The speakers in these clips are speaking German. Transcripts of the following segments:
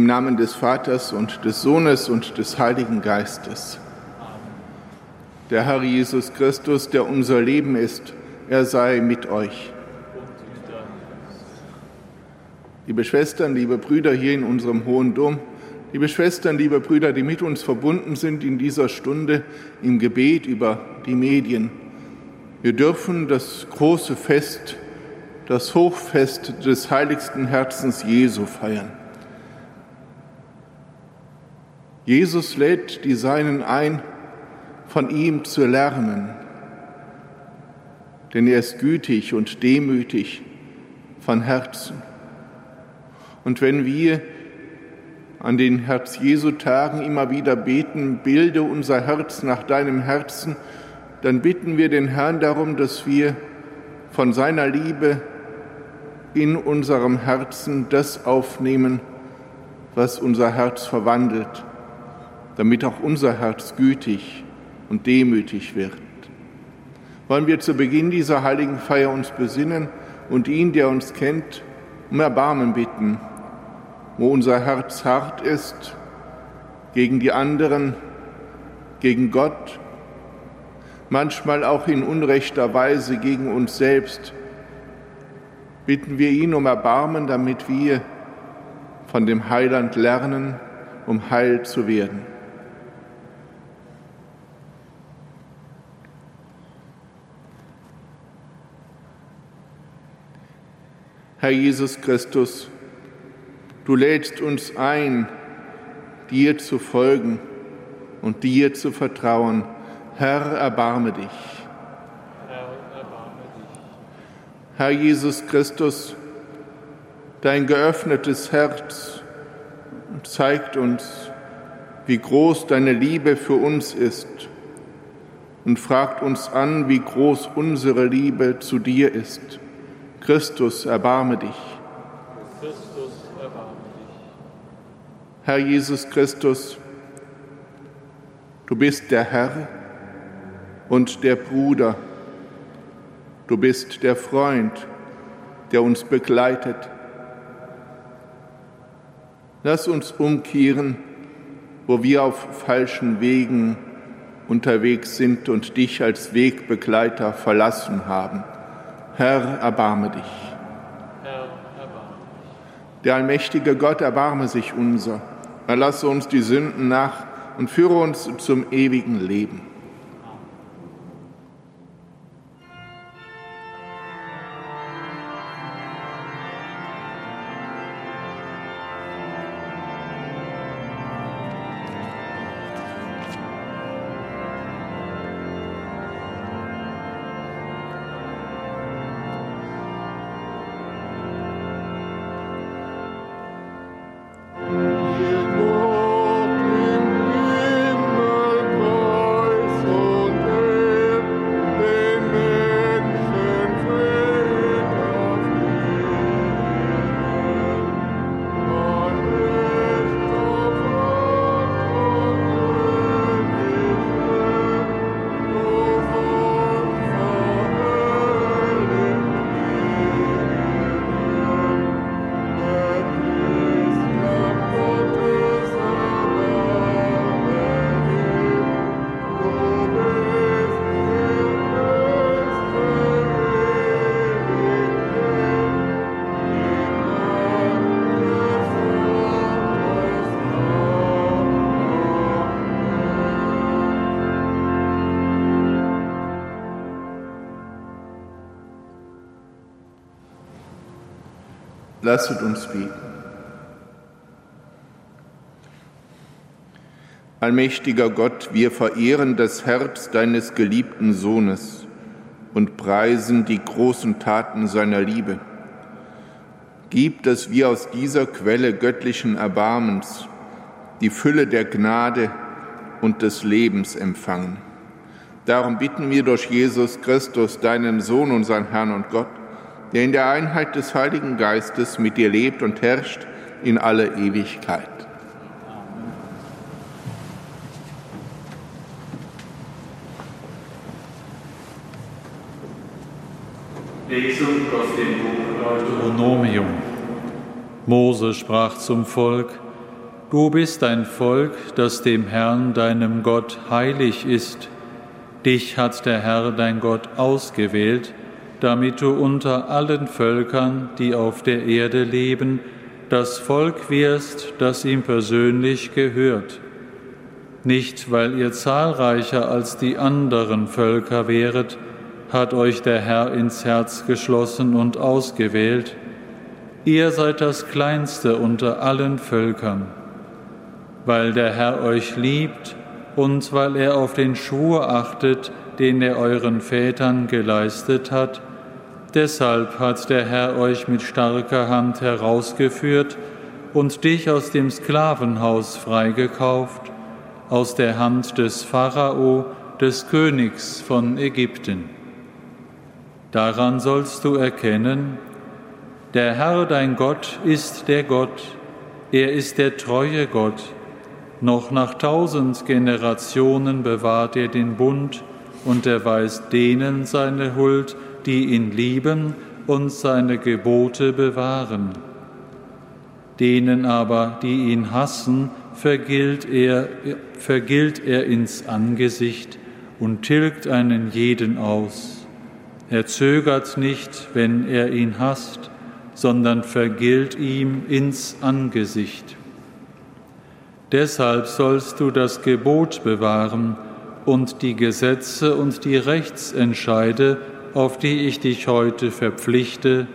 Im Namen des Vaters und des Sohnes und des Heiligen Geistes. Der Herr Jesus Christus, der unser Leben ist, er sei mit euch. Liebe Schwestern, liebe Brüder hier in unserem Hohen Dom, liebe Schwestern, liebe Brüder, die mit uns verbunden sind in dieser Stunde im Gebet über die Medien. Wir dürfen das große Fest, das Hochfest des heiligsten Herzens Jesu feiern. Jesus lädt die Seinen ein, von ihm zu lernen, denn er ist gütig und demütig von Herzen. Und wenn wir an den Herz Jesu Tagen immer wieder beten, bilde unser Herz nach deinem Herzen, dann bitten wir den Herrn darum, dass wir von seiner Liebe in unserem Herzen das aufnehmen, was unser Herz verwandelt, damit auch unser Herz gütig und demütig wird. Wollen wir zu Beginn dieser heiligen Feier uns besinnen und ihn, der uns kennt, um Erbarmen bitten, wo unser Herz hart ist gegen die anderen, gegen Gott, manchmal auch in unrechter Weise gegen uns selbst, bitten wir ihn um Erbarmen, damit wir von dem Heiland lernen, um heil zu werden. Herr Jesus Christus, du lädst uns ein, dir zu folgen und dir zu vertrauen. Herr, erbarme dich. Herr, erbarme dich. Herr Jesus Christus, dein geöffnetes Herz zeigt uns, wie groß deine Liebe für uns ist und fragt uns an, wie groß unsere Liebe zu dir ist. Christus, erbarme dich. Christus, erbarme dich. Herr Jesus Christus, du bist der Herr und der Bruder. Du bist der Freund, der uns begleitet. Lass uns umkehren, wo wir auf falschen Wegen unterwegs sind und dich als Wegbegleiter verlassen haben. Herr, erbarme dich. Herr, erbarme dich. Der allmächtige Gott, erbarme sich unser. Erlasse uns die Sünden nach und führe uns zum ewigen Leben. Lasset uns beten. Allmächtiger Gott, wir verehren das Herz deines geliebten Sohnes und preisen die großen Taten seiner Liebe. Gib, dass wir aus dieser Quelle göttlichen Erbarmens die Fülle der Gnade und des Lebens empfangen. Darum bitten wir durch Jesus Christus, deinen Sohn, unseren Herrn und Gott, der in der Einheit des Heiligen Geistes mit dir lebt und herrscht in alle Ewigkeit. Lesung aus dem Buch Deuteronomium. Mose sprach zum Volk, Du bist ein Volk, das dem Herrn, deinem Gott, heilig ist. Dich hat der Herr, dein Gott, ausgewählt, damit du unter allen Völkern, die auf der Erde leben, das Volk wirst, das ihm persönlich gehört. Nicht, weil ihr zahlreicher als die anderen Völker wäret, hat euch der Herr ins Herz geschlossen und ausgewählt. Ihr seid das Kleinste unter allen Völkern weil der Herr euch liebt und weil er auf den Schwur achtet, den er euren Vätern geleistet hat. Deshalb hat der Herr euch mit starker Hand herausgeführt und dich aus dem Sklavenhaus freigekauft, aus der Hand des Pharao, des Königs von Ägypten. Daran sollst du erkennen, der Herr dein Gott ist der Gott, er ist der treue Gott, noch nach tausend Generationen bewahrt er den Bund und erweist denen seine Huld, die ihn lieben und seine Gebote bewahren. Denen aber, die ihn hassen, vergilt er, vergilt er ins Angesicht und tilgt einen jeden aus. Er zögert nicht, wenn er ihn hasst, sondern vergilt ihm ins Angesicht. Deshalb sollst du das Gebot bewahren und die Gesetze und die Rechtsentscheide, auf die ich dich heute verpflichte,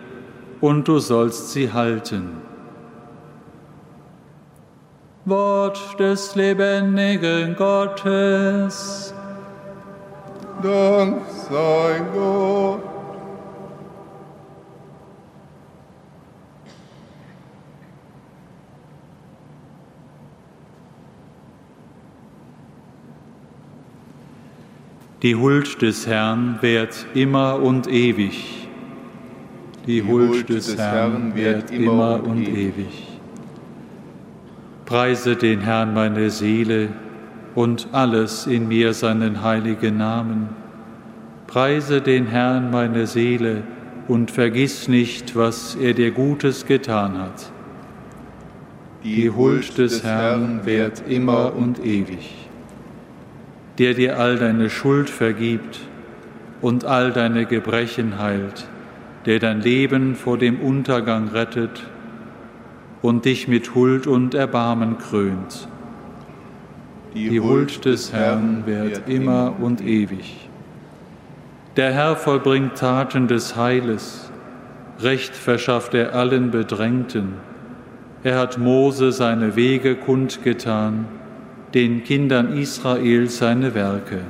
und du sollst sie halten. Wort des lebendigen Gottes. Dank sei Gott. Die Huld des Herrn währt immer und ewig. Die, Die Huld, des, des Herrn währt immer und ewig. Preise den Herrn meine Seele und alles in mir seinen heiligen Namen. Preise den Herrn meine Seele und vergiss nicht, was er dir Gutes getan hat. Die Huld des Herrn währt immer und ewig der dir all deine Schuld vergibt und all deine Gebrechen heilt, der dein Leben vor dem Untergang rettet und dich mit Huld und Erbarmen krönt. Die Huld des Herrn währt immer und ewig. Der Herr vollbringt Taten des Heiles, Recht verschafft er allen Bedrängten. Er hat Mose seine Wege kundgetan den Kindern Israel seine Werke.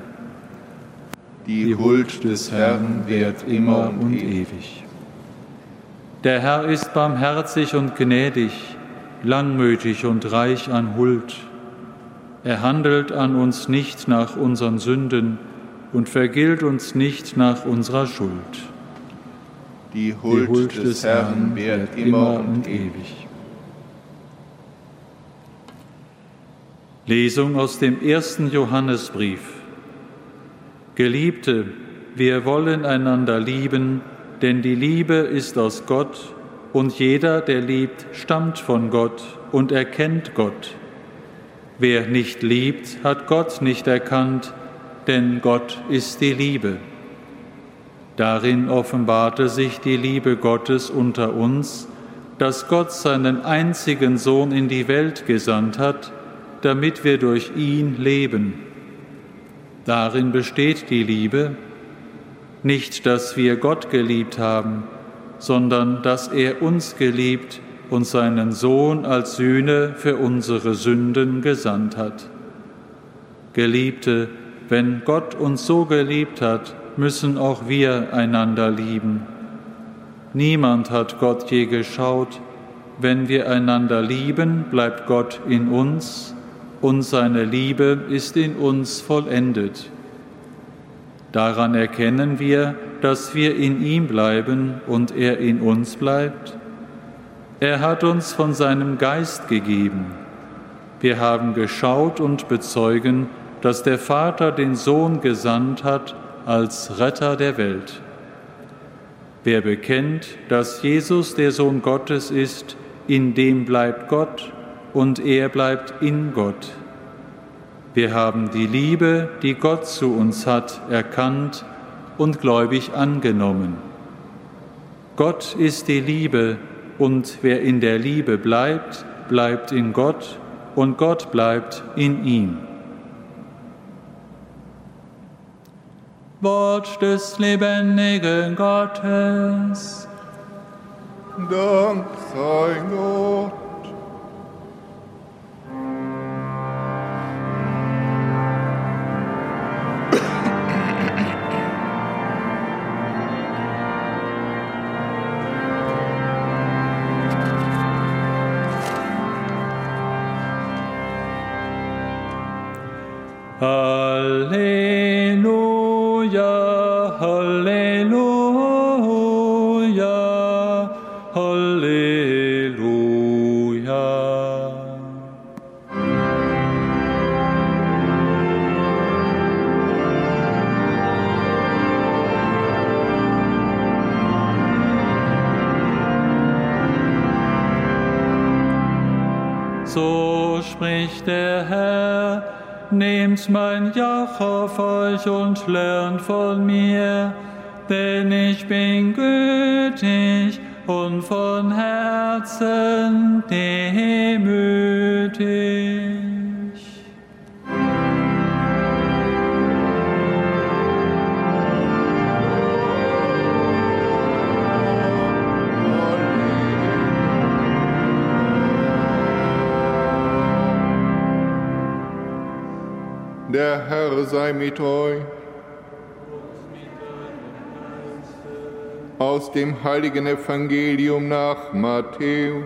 Die Huld des Herrn währt immer und ewig. Der Herr ist barmherzig und gnädig, langmütig und reich an Huld. Er handelt an uns nicht nach unseren Sünden und vergilt uns nicht nach unserer Schuld. Die Huld, Die Huld des, des Herrn währt immer und ewig. Lesung aus dem ersten Johannesbrief. Geliebte, wir wollen einander lieben, denn die Liebe ist aus Gott und jeder, der liebt, stammt von Gott und erkennt Gott. Wer nicht liebt, hat Gott nicht erkannt, denn Gott ist die Liebe. Darin offenbarte sich die Liebe Gottes unter uns, dass Gott seinen einzigen Sohn in die Welt gesandt hat, damit wir durch ihn leben. Darin besteht die Liebe, nicht, dass wir Gott geliebt haben, sondern dass er uns geliebt und seinen Sohn als Sühne für unsere Sünden gesandt hat. Geliebte, wenn Gott uns so geliebt hat, müssen auch wir einander lieben. Niemand hat Gott je geschaut. Wenn wir einander lieben, bleibt Gott in uns und seine Liebe ist in uns vollendet. Daran erkennen wir, dass wir in ihm bleiben und er in uns bleibt. Er hat uns von seinem Geist gegeben. Wir haben geschaut und bezeugen, dass der Vater den Sohn gesandt hat als Retter der Welt. Wer bekennt, dass Jesus der Sohn Gottes ist, in dem bleibt Gott und er bleibt in Gott. Wir haben die Liebe, die Gott zu uns hat, erkannt und gläubig angenommen. Gott ist die Liebe, und wer in der Liebe bleibt, bleibt in Gott, und Gott bleibt in ihm. Wort des lebendigen Gottes. Dank sei Gott. Nehmt mein Joch auf euch und lernt von mir, denn ich bin gütig und von Herzen demütig. Mit euch. Aus dem heiligen Evangelium nach Matthäus.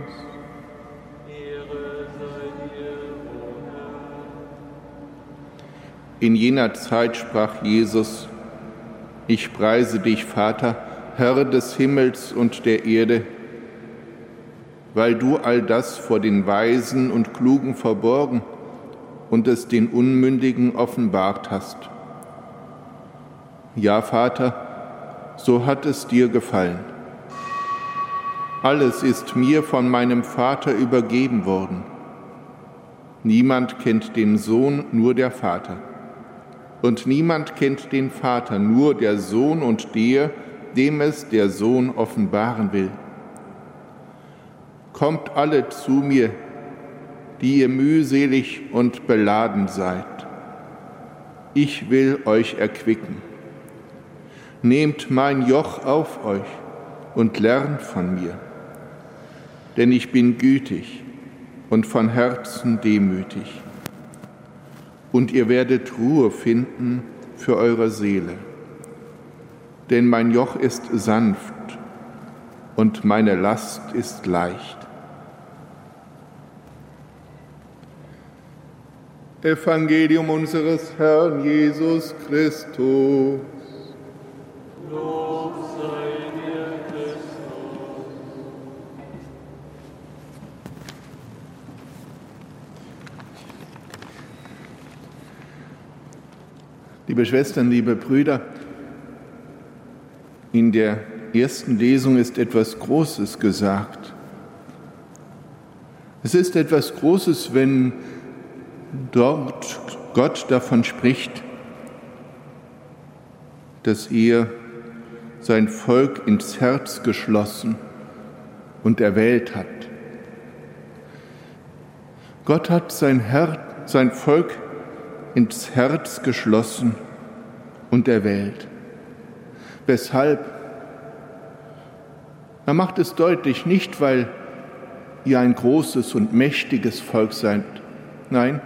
In jener Zeit sprach Jesus, ich preise dich, Vater, Herr des Himmels und der Erde, weil du all das vor den Weisen und Klugen verborgen hast und es den Unmündigen offenbart hast. Ja, Vater, so hat es dir gefallen. Alles ist mir von meinem Vater übergeben worden. Niemand kennt den Sohn, nur der Vater. Und niemand kennt den Vater, nur der Sohn und der, dem es der Sohn offenbaren will. Kommt alle zu mir, die ihr mühselig und beladen seid. Ich will euch erquicken. Nehmt mein Joch auf euch und lernt von mir, denn ich bin gütig und von Herzen demütig. Und ihr werdet Ruhe finden für eure Seele. Denn mein Joch ist sanft und meine Last ist leicht. Evangelium unseres Herrn Jesus Christus. Lob sei dir, Christus. Liebe Schwestern, liebe Brüder, in der ersten Lesung ist etwas Großes gesagt. Es ist etwas Großes, wenn dort Gott davon spricht, dass er sein Volk ins Herz geschlossen und erwählt hat. Gott hat sein, Herr, sein Volk ins Herz geschlossen und erwählt. Weshalb? Er macht es deutlich, nicht weil ihr ein großes und mächtiges Volk seid, nein,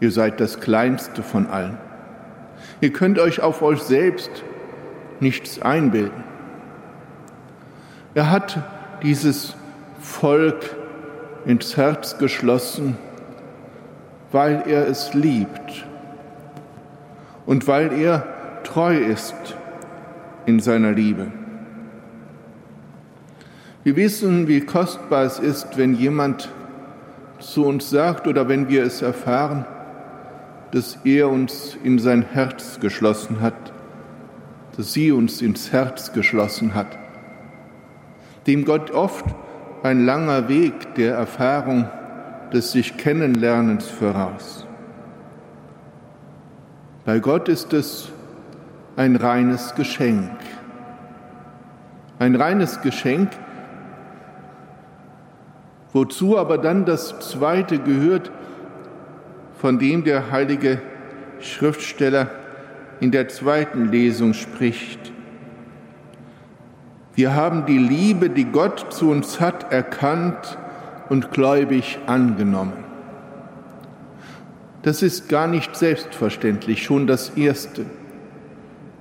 Ihr seid das Kleinste von allen. Ihr könnt euch auf euch selbst nichts einbilden. Er hat dieses Volk ins Herz geschlossen, weil er es liebt und weil er treu ist in seiner Liebe. Wir wissen, wie kostbar es ist, wenn jemand zu uns sagt oder wenn wir es erfahren, dass er uns in sein Herz geschlossen hat, dass sie uns ins Herz geschlossen hat, dem Gott oft ein langer Weg der Erfahrung des sich Kennenlernens voraus. Bei Gott ist es ein reines Geschenk. Ein reines Geschenk, wozu aber dann das Zweite gehört, von dem der heilige Schriftsteller in der zweiten Lesung spricht. Wir haben die Liebe, die Gott zu uns hat, erkannt und gläubig angenommen. Das ist gar nicht selbstverständlich, schon das Erste.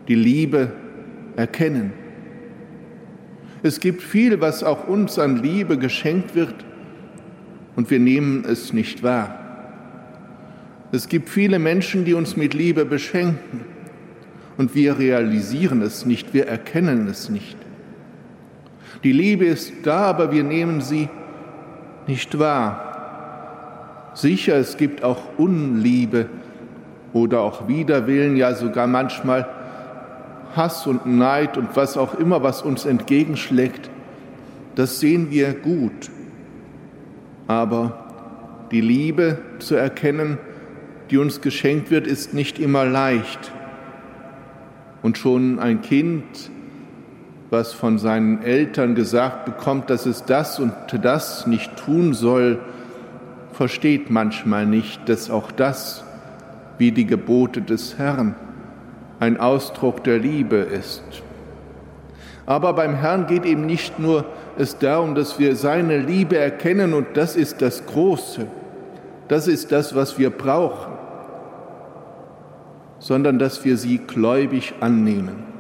Die Liebe erkennen. Es gibt viel, was auch uns an Liebe geschenkt wird, und wir nehmen es nicht wahr. Es gibt viele Menschen, die uns mit Liebe beschenken, und wir realisieren es nicht, wir erkennen es nicht. Die Liebe ist da, aber wir nehmen sie nicht wahr. Sicher, es gibt auch Unliebe oder auch Widerwillen, ja sogar manchmal Hass und Neid und was auch immer, was uns entgegenschlägt. Das sehen wir gut. Aber die Liebe zu erkennen, die uns geschenkt wird, ist nicht immer leicht. Und schon ein Kind was von seinen Eltern gesagt bekommt, dass es das und das nicht tun soll, versteht manchmal nicht, dass auch das, wie die Gebote des Herrn, ein Ausdruck der Liebe ist. Aber beim Herrn geht eben nicht nur es darum, dass wir seine Liebe erkennen und das ist das Große, das ist das, was wir brauchen, sondern dass wir sie gläubig annehmen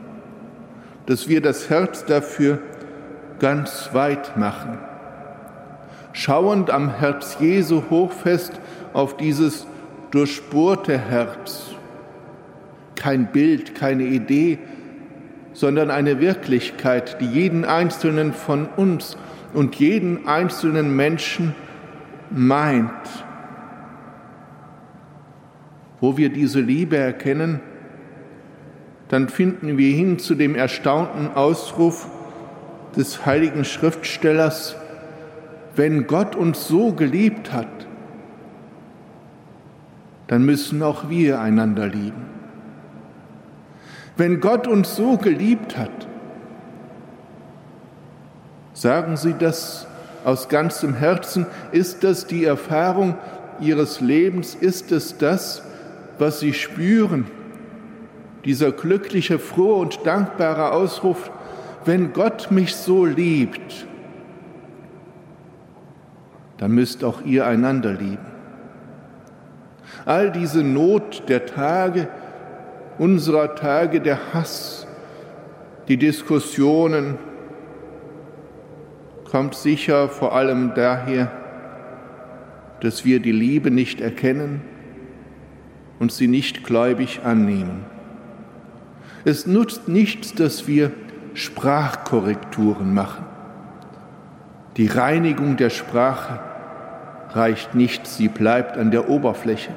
dass wir das Herz dafür ganz weit machen. Schauend am Herz Jesu hochfest auf dieses durchbohrte Herz. Kein Bild, keine Idee, sondern eine Wirklichkeit, die jeden einzelnen von uns und jeden einzelnen Menschen meint. Wo wir diese Liebe erkennen, dann finden wir hin zu dem erstaunten Ausruf des heiligen Schriftstellers, wenn Gott uns so geliebt hat, dann müssen auch wir einander lieben. Wenn Gott uns so geliebt hat, sagen Sie das aus ganzem Herzen, ist das die Erfahrung Ihres Lebens, ist es das, was Sie spüren, dieser glückliche, frohe und dankbare Ausruf, wenn Gott mich so liebt, dann müsst auch ihr einander lieben. All diese Not der Tage, unserer Tage, der Hass, die Diskussionen, kommt sicher vor allem daher, dass wir die Liebe nicht erkennen und sie nicht gläubig annehmen. Es nutzt nichts, dass wir Sprachkorrekturen machen. Die Reinigung der Sprache reicht nicht, sie bleibt an der Oberfläche.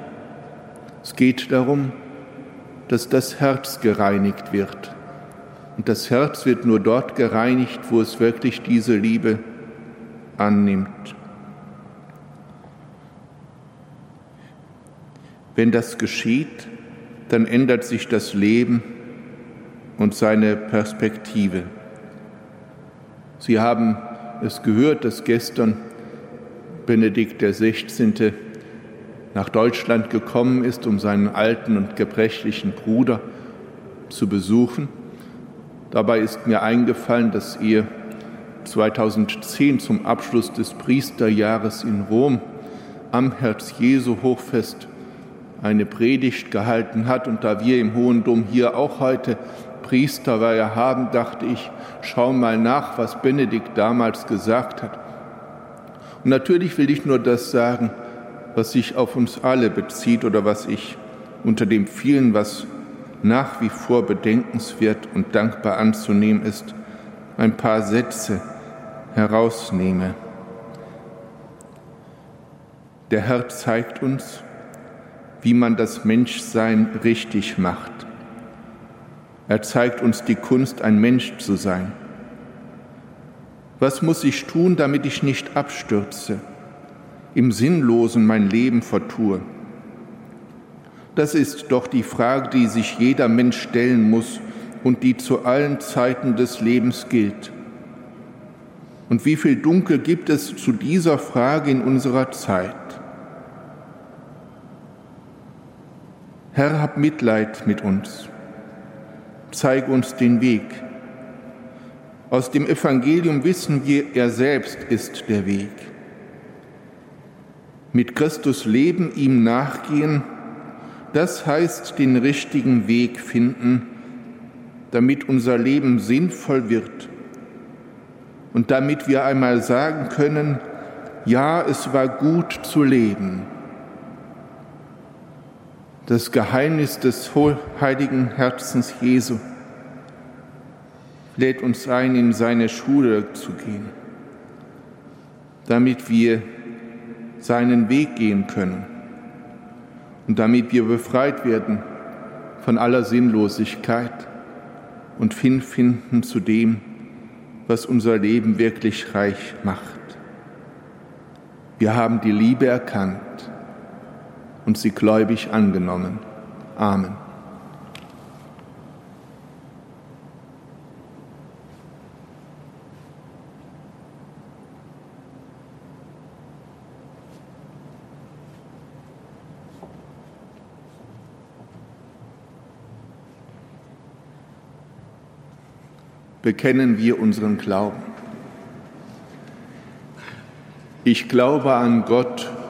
Es geht darum, dass das Herz gereinigt wird. Und das Herz wird nur dort gereinigt, wo es wirklich diese Liebe annimmt. Wenn das geschieht, dann ändert sich das Leben und seine Perspektive. Sie haben es gehört, dass gestern Benedikt XVI. nach Deutschland gekommen ist, um seinen alten und gebrechlichen Bruder zu besuchen. Dabei ist mir eingefallen, dass ihr 2010 zum Abschluss des Priesterjahres in Rom am Herz Jesu Hochfest eine Predigt gehalten hat. Und da wir im Hohen Dom hier auch heute Priesterweihe haben, dachte ich, schau mal nach, was Benedikt damals gesagt hat. Und natürlich will ich nur das sagen, was sich auf uns alle bezieht oder was ich unter dem vielen, was nach wie vor bedenkenswert und dankbar anzunehmen ist, ein paar Sätze herausnehme. Der Herr zeigt uns, wie man das Menschsein richtig macht. Er zeigt uns die Kunst, ein Mensch zu sein. Was muss ich tun, damit ich nicht abstürze, im Sinnlosen mein Leben vertue? Das ist doch die Frage, die sich jeder Mensch stellen muss und die zu allen Zeiten des Lebens gilt. Und wie viel Dunkel gibt es zu dieser Frage in unserer Zeit? Herr, hab Mitleid mit uns. Zeig uns den Weg. Aus dem Evangelium wissen wir, er selbst ist der Weg. Mit Christus leben, ihm nachgehen, das heißt den richtigen Weg finden, damit unser Leben sinnvoll wird und damit wir einmal sagen können, ja, es war gut zu leben. Das Geheimnis des heiligen Herzens Jesu lädt uns ein, in seine Schule zu gehen, damit wir seinen Weg gehen können und damit wir befreit werden von aller Sinnlosigkeit und hinfinden zu dem, was unser Leben wirklich reich macht. Wir haben die Liebe erkannt und sie gläubig angenommen. Amen. bekennen wir unseren Glauben. Ich glaube an Gott,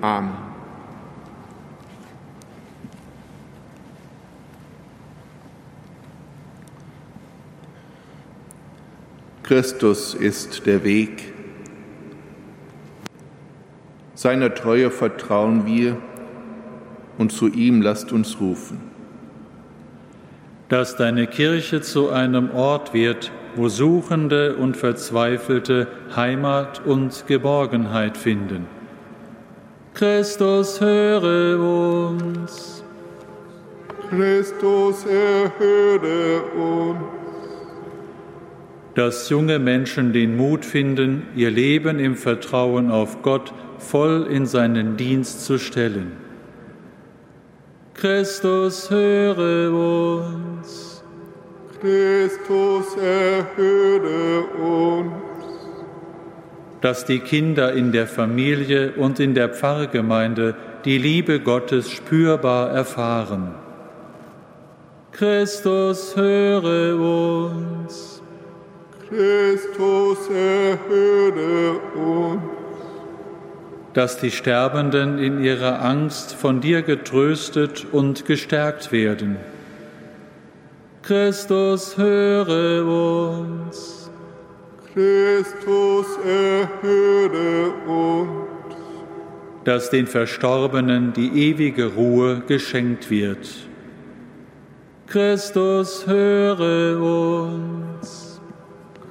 Amen. Christus ist der Weg. Seiner Treue vertrauen wir und zu ihm lasst uns rufen. Dass deine Kirche zu einem Ort wird, wo Suchende und Verzweifelte Heimat und Geborgenheit finden. Christus, höre uns. Christus, erhöre uns. Dass junge Menschen den Mut finden, ihr Leben im Vertrauen auf Gott voll in seinen Dienst zu stellen. Christus, höre uns. Christus, erhöre uns. Dass die Kinder in der Familie und in der Pfarrgemeinde die Liebe Gottes spürbar erfahren. Christus, höre uns. Christus, erhöre uns. Dass die Sterbenden in ihrer Angst von dir getröstet und gestärkt werden Christus, höre uns. Christus, erhöre uns. Dass den Verstorbenen die ewige Ruhe geschenkt wird. Christus, höre uns.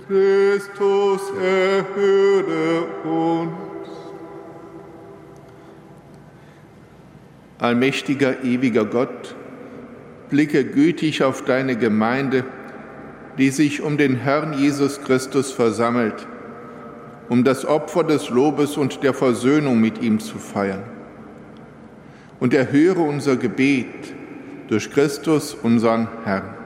Christus, erhöre uns. Allmächtiger, ewiger Gott, blicke gütig auf deine Gemeinde, die sich um den Herrn Jesus Christus versammelt, um das Opfer des Lobes und der Versöhnung mit ihm zu feiern. Und erhöre unser Gebet durch Christus, unseren Herrn.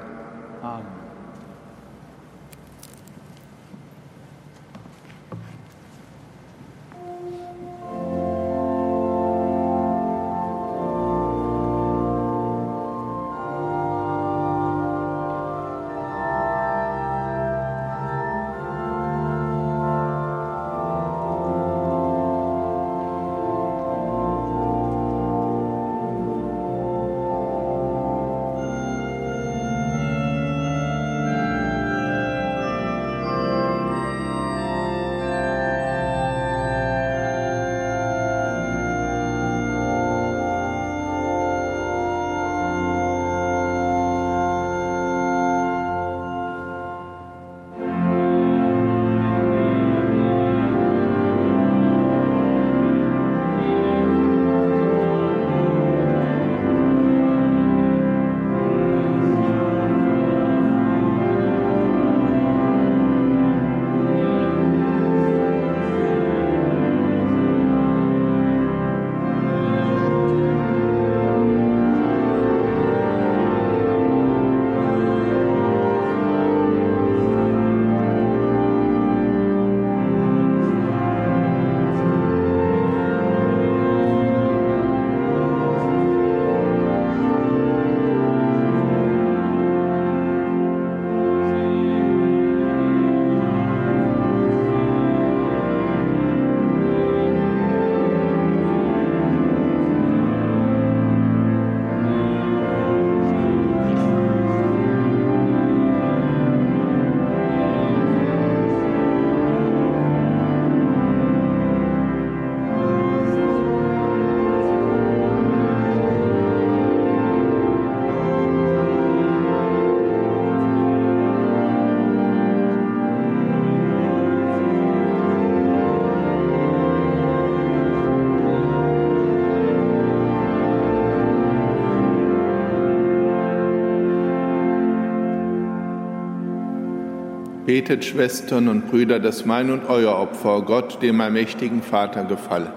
Betet, Schwestern und Brüder, dass mein und euer Opfer Gott, dem allmächtigen Vater, gefalle.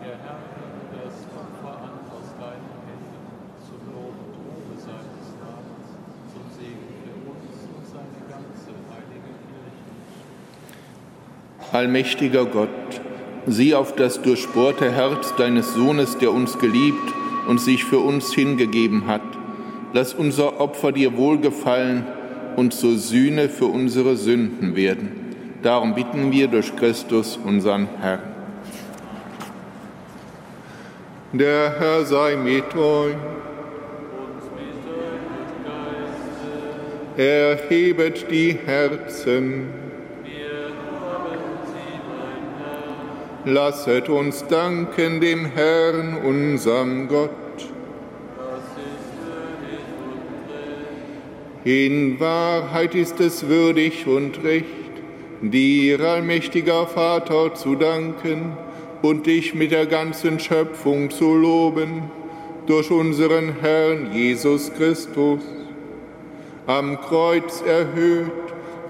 Der Herr nehme das Opfer an aus deinen Händen zum Lob und Ruhe seines Namens, zum Segen für uns und seine ganze heilige Kirche. Allmächtiger Gott, sieh auf das durchbohrte Herz deines Sohnes, der uns geliebt und sich für uns hingegeben hat. Lass unser Opfer dir wohlgefallen und zur Sühne für unsere Sünden werden. Darum bitten wir durch Christus, unseren Herrn. Der Herr sei mit euch. Erhebet die Herzen. Lasset uns danken dem Herrn, unserem Gott. In Wahrheit ist es würdig und recht, dir, allmächtiger Vater, zu danken und dich mit der ganzen Schöpfung zu loben, durch unseren Herrn Jesus Christus. Am Kreuz erhöht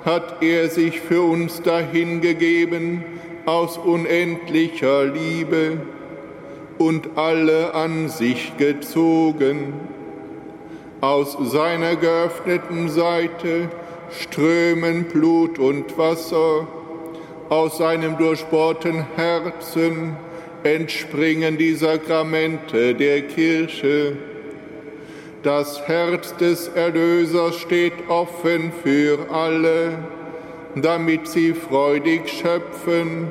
hat er sich für uns dahingegeben aus unendlicher Liebe und alle an sich gezogen aus seiner geöffneten Seite strömen Blut und Wasser, aus seinem durchbohrten Herzen entspringen die Sakramente der Kirche. Das Herz des Erlösers steht offen für alle, damit sie freudig schöpfen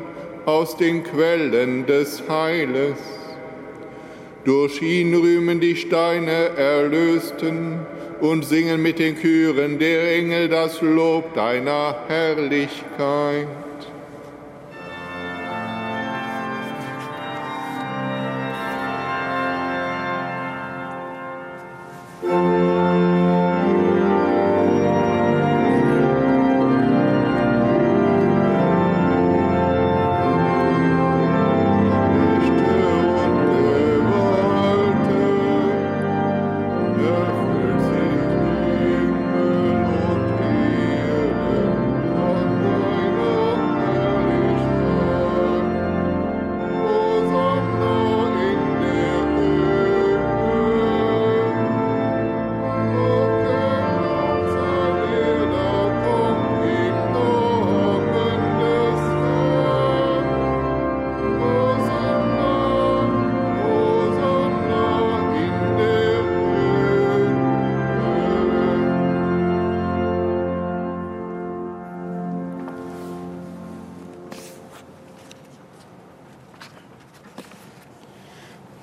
aus den Quellen des Heiles. Durch ihn rühmen die Steine Erlösten und singen mit den Chören der Engel das Lob deiner Herrlichkeit.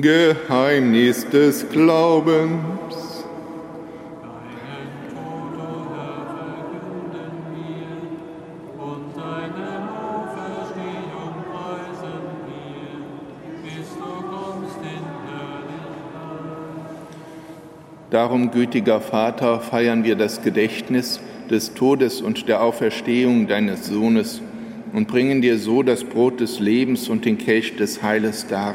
Geheimnis des Glaubens. Deinen Tod, o Herr, und deine Auferstehung preisen wir, bis du kommst in. Darum, gütiger Vater, feiern wir das Gedächtnis des Todes und der Auferstehung deines Sohnes und bringen dir so das Brot des Lebens und den Kelch des Heiles dar.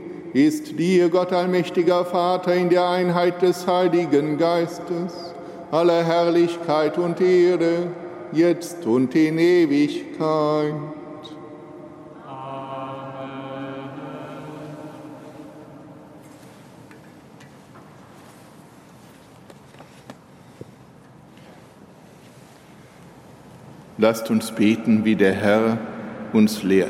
ist dir, Gott allmächtiger Vater, in der Einheit des Heiligen Geistes, alle Herrlichkeit und Ehre, jetzt und in Ewigkeit. Lasst uns beten, wie der Herr uns lehrt.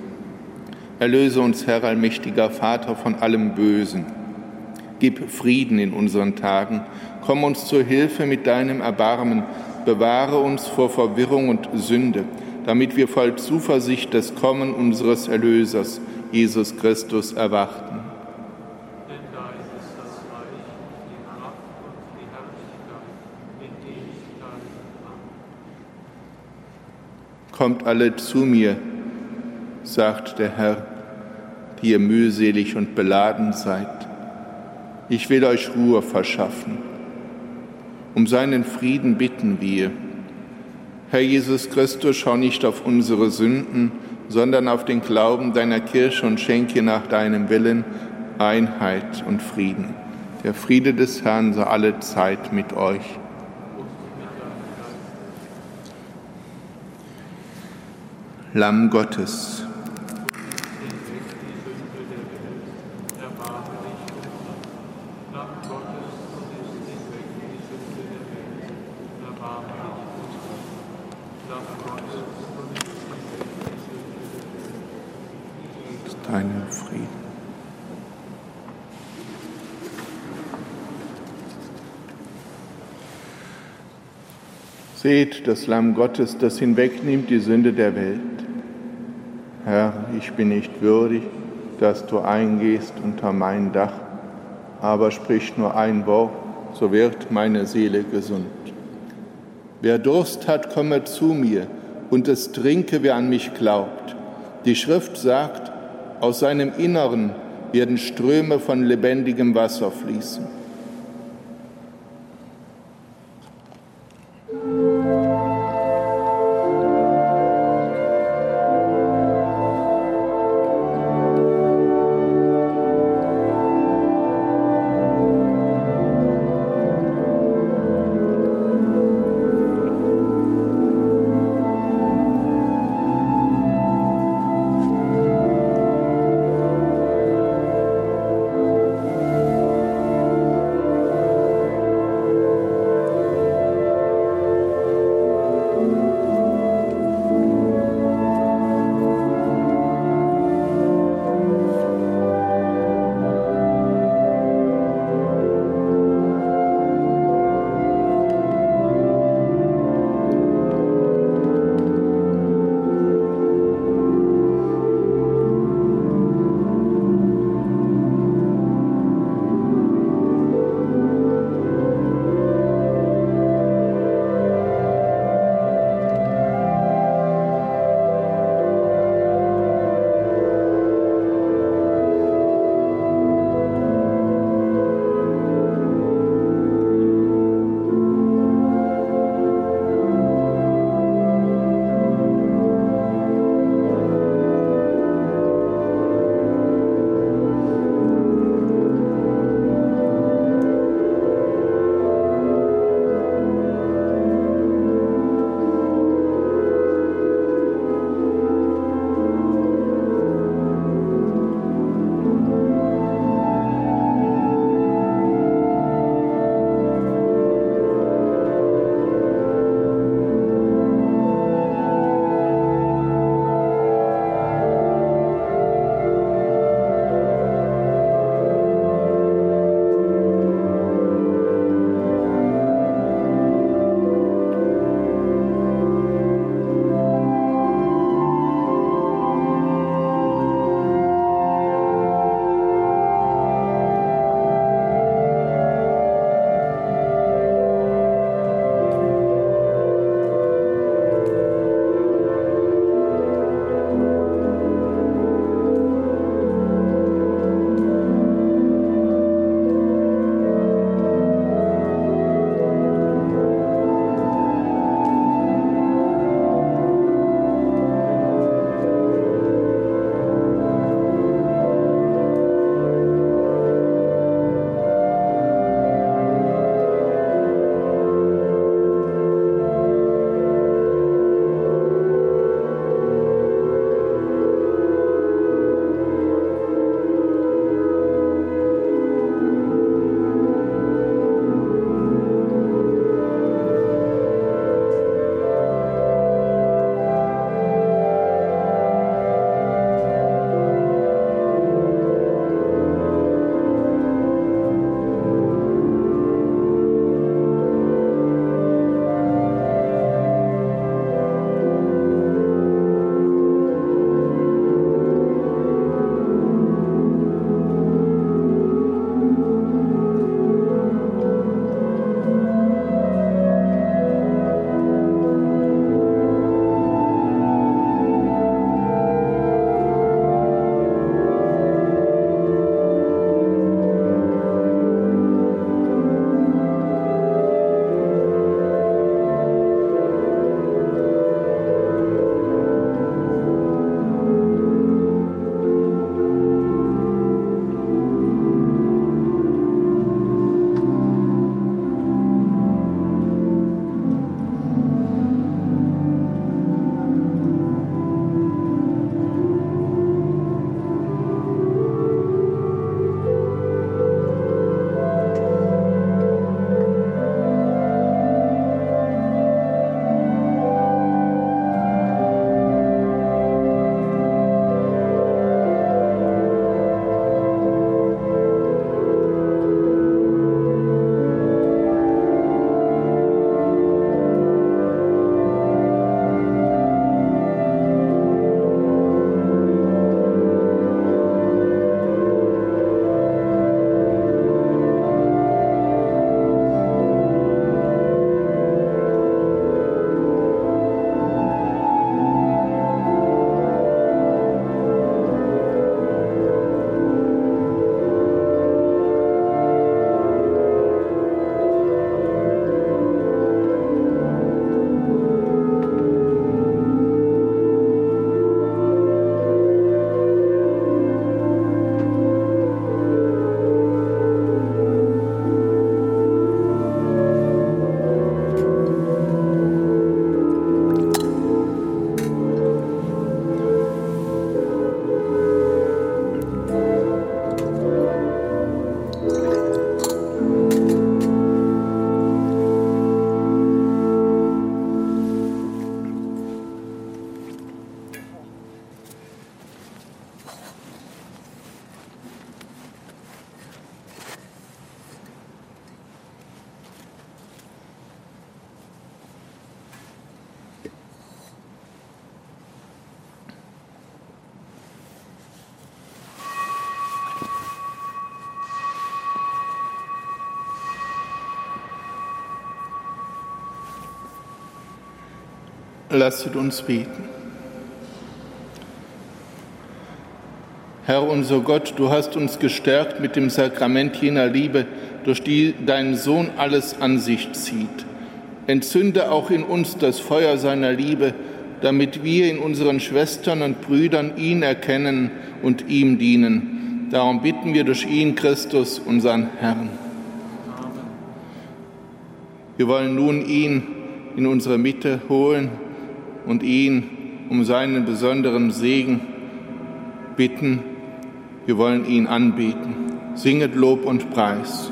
Erlöse uns, Herr allmächtiger Vater, von allem Bösen. Gib Frieden in unseren Tagen. Komm uns zur Hilfe mit deinem Erbarmen. Bewahre uns vor Verwirrung und Sünde, damit wir voll Zuversicht das Kommen unseres Erlösers, Jesus Christus, erwarten. Kommt alle zu mir, sagt der Herr die ihr mühselig und beladen seid. Ich will euch Ruhe verschaffen. Um seinen Frieden bitten wir. Herr Jesus Christus, schau nicht auf unsere Sünden, sondern auf den Glauben deiner Kirche und schenke nach deinem Willen Einheit und Frieden. Der Friede des Herrn sei alle Zeit mit euch. Lamm Gottes, deinen Frieden. Seht das Lamm Gottes, das hinwegnimmt die Sünde der Welt. Herr, ich bin nicht würdig, dass du eingehst unter mein Dach, aber sprich nur ein Wort, so wird meine Seele gesund. Wer Durst hat, komme zu mir und es trinke, wer an mich glaubt. Die Schrift sagt, aus seinem Inneren werden Ströme von lebendigem Wasser fließen. Lasset uns beten. Herr unser Gott, du hast uns gestärkt mit dem Sakrament jener Liebe, durch die dein Sohn alles an sich zieht. Entzünde auch in uns das Feuer seiner Liebe, damit wir in unseren Schwestern und Brüdern ihn erkennen und ihm dienen. Darum bitten wir durch ihn, Christus, unseren Herrn. Wir wollen nun ihn in unsere Mitte holen und ihn um seinen besonderen Segen bitten. Wir wollen ihn anbeten. Singet Lob und Preis.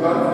Juan.